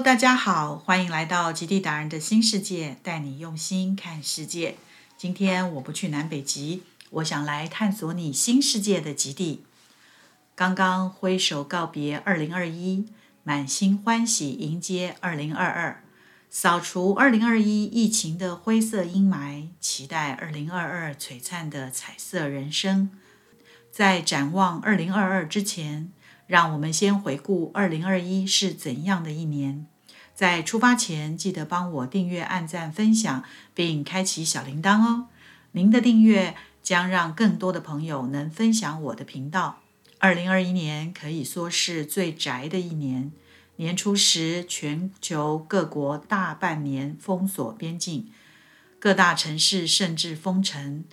大家好，欢迎来到极地达人的新世界，带你用心看世界。今天我不去南北极，我想来探索你新世界的极地。刚刚挥手告别二零二一，满心欢喜迎接二零二二，扫除二零二一疫情的灰色阴霾，期待二零二二璀璨的彩色人生。在展望二零二二之前。让我们先回顾二零二一是怎样的一年。在出发前，记得帮我订阅、按赞、分享，并开启小铃铛哦。您的订阅将让更多的朋友能分享我的频道。二零二一年可以说是最宅的一年。年初时，全球各国大半年封锁边境，各大城市甚至封城。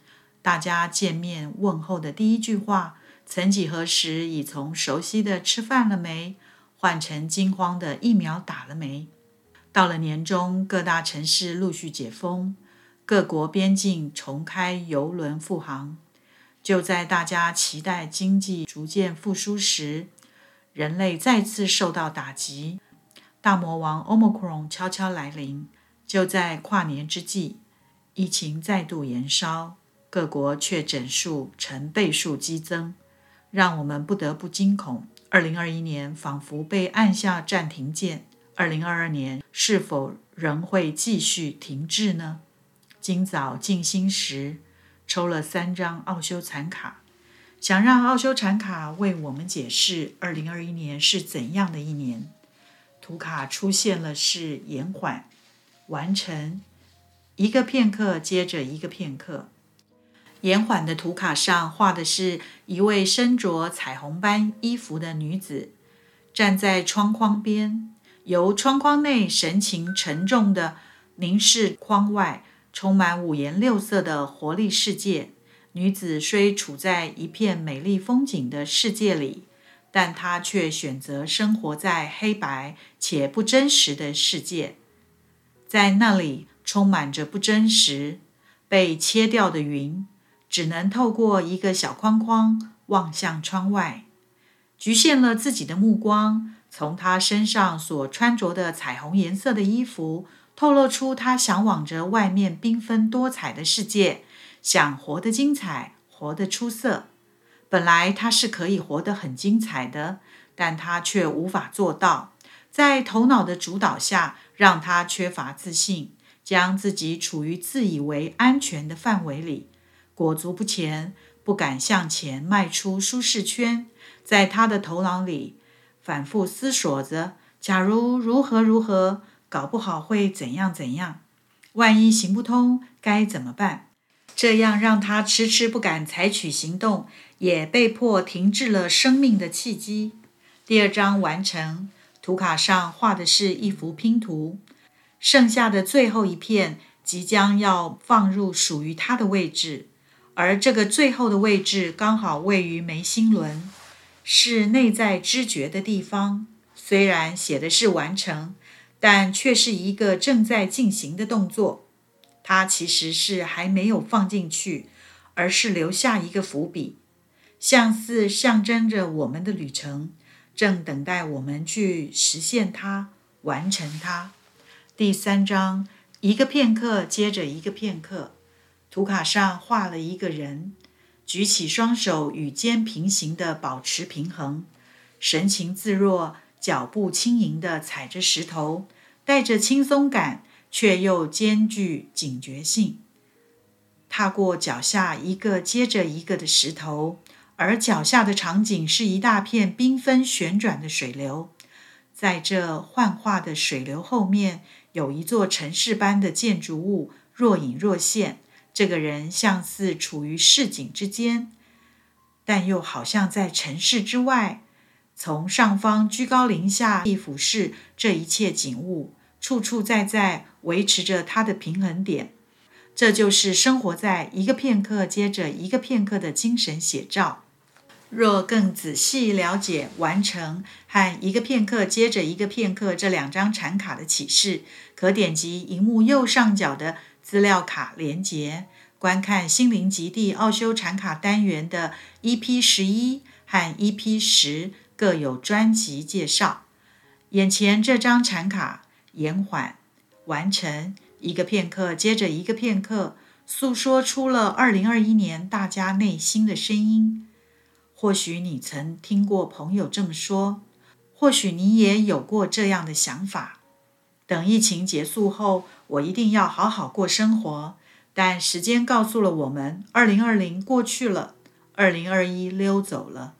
大家见面问候的第一句话。曾几何时，已从熟悉的“吃饭了没”换成惊慌的“疫苗打了没”。到了年中，各大城市陆续解封，各国边境重开邮轮复航。就在大家期待经济逐渐复苏时，人类再次受到打击，大魔王 Omicron 悄悄来临。就在跨年之际，疫情再度延烧，各国确诊数呈倍数激增。让我们不得不惊恐。二零二一年仿佛被按下暂停键，二零二二年是否仍会继续停滞呢？今早静心时抽了三张奥修残卡，想让奥修残卡为我们解释二零二一年是怎样的一年。图卡出现了是延缓、完成，一个片刻接着一个片刻。延缓的图卡上画的是一位身着彩虹般衣服的女子，站在窗框边，由窗框内神情沉重的凝视框外充满五颜六色的活力世界。女子虽处在一片美丽风景的世界里，但她却选择生活在黑白且不真实的世界，在那里充满着不真实、被切掉的云。只能透过一个小框框望向窗外，局限了自己的目光。从他身上所穿着的彩虹颜色的衣服，透露出他向往着外面缤纷多彩的世界，想活得精彩，活得出色。本来他是可以活得很精彩的，但他却无法做到。在头脑的主导下，让他缺乏自信，将自己处于自以为安全的范围里。裹足不前，不敢向前迈出舒适圈，在他的头脑里反复思索着：假如如何如何，搞不好会怎样怎样？万一行不通，该怎么办？这样让他迟迟不敢采取行动，也被迫停滞了生命的契机。第二章完成，图卡上画的是一幅拼图，剩下的最后一片即将要放入属于他的位置。而这个最后的位置刚好位于眉心轮，是内在知觉的地方。虽然写的是完成，但却是一个正在进行的动作。它其实是还没有放进去，而是留下一个伏笔，像似象征着我们的旅程正等待我们去实现它、完成它。第三章，一个片刻接着一个片刻。图卡上画了一个人，举起双手与肩平行的保持平衡，神情自若，脚步轻盈地踩着石头，带着轻松感，却又兼具警觉性。踏过脚下一个接着一个的石头，而脚下的场景是一大片缤纷旋转的水流，在这幻化的水流后面，有一座城市般的建筑物若隐若现。这个人像似处于市井之间，但又好像在城市之外。从上方居高临下地俯视这一切景物，处处在在维持着他的平衡点。这就是生活在一个片刻接着一个片刻的精神写照。若更仔细了解完成和一个片刻接着一个片刻这两张产卡的启示，可点击荧幕右上角的。资料卡连接，观看心灵极地奥修禅卡单元的 EP 十一和 EP 十各有专辑介绍。眼前这张禅卡，延缓、完成，一个片刻接着一个片刻，诉说出了二零二一年大家内心的声音。或许你曾听过朋友这么说，或许你也有过这样的想法：等疫情结束后，我一定要好好过生活。但时间告诉了我们，二零二零过去了，二零二一溜走了，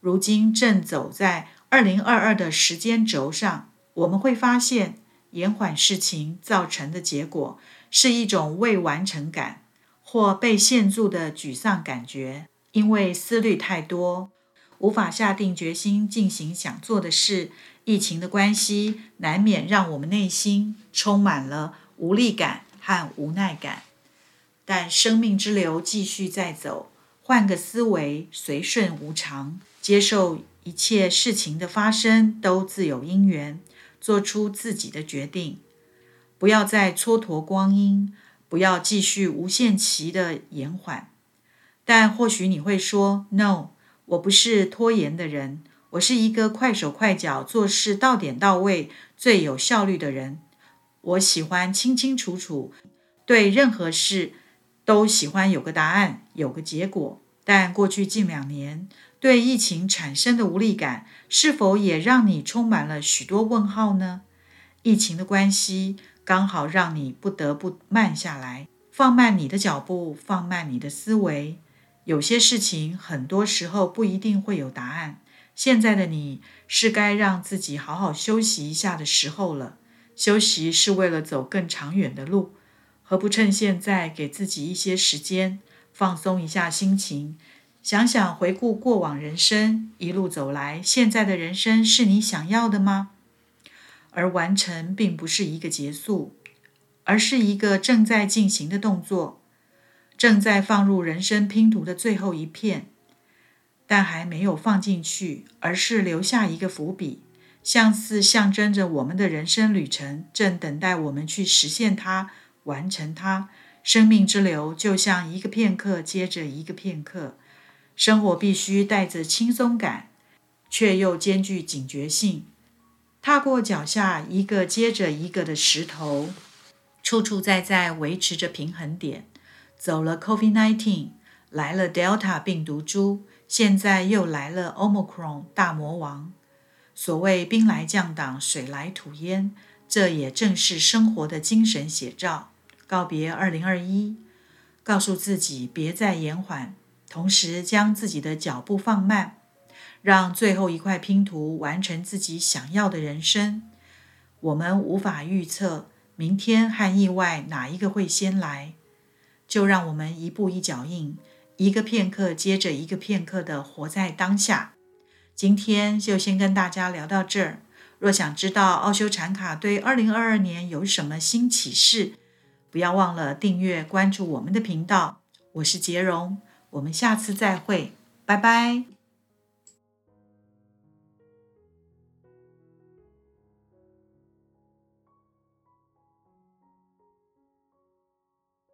如今正走在。二零二二的时间轴上，我们会发现，延缓事情造成的结果是一种未完成感或被限住的沮丧感觉。因为思虑太多，无法下定决心进行想做的事。疫情的关系，难免让我们内心充满了无力感和无奈感。但生命之流继续在走，换个思维，随顺无常，接受。一切事情的发生都自有因缘，做出自己的决定，不要再蹉跎光阴，不要继续无限期的延缓。但或许你会说：“No，我不是拖延的人，我是一个快手快脚、做事到点到位、最有效率的人。我喜欢清清楚楚，对任何事都喜欢有个答案、有个结果。”但过去近两年。对疫情产生的无力感，是否也让你充满了许多问号呢？疫情的关系刚好让你不得不慢下来，放慢你的脚步，放慢你的思维。有些事情很多时候不一定会有答案。现在的你是该让自己好好休息一下的时候了。休息是为了走更长远的路，何不趁现在给自己一些时间，放松一下心情？想想回顾过往人生，一路走来，现在的人生是你想要的吗？而完成并不是一个结束，而是一个正在进行的动作，正在放入人生拼图的最后一片，但还没有放进去，而是留下一个伏笔，像似象征着我们的人生旅程正等待我们去实现它、完成它。生命之流就像一个片刻接着一个片刻。生活必须带着轻松感，却又兼具警觉性。踏过脚下一个接着一个的石头，处处在在维持着平衡点。走了 COVID-19，来了 Delta 病毒株，现在又来了 Omicron 大魔王。所谓兵来将挡，水来土掩，这也正是生活的精神写照。告别2021，告诉自己别再延缓。同时将自己的脚步放慢，让最后一块拼图完成自己想要的人生。我们无法预测明天和意外哪一个会先来，就让我们一步一脚印，一个片刻接着一个片刻的活在当下。今天就先跟大家聊到这儿。若想知道奥修禅卡对二零二二年有什么新启示，不要忘了订阅关注我们的频道。我是杰荣。我们下次再会，拜拜。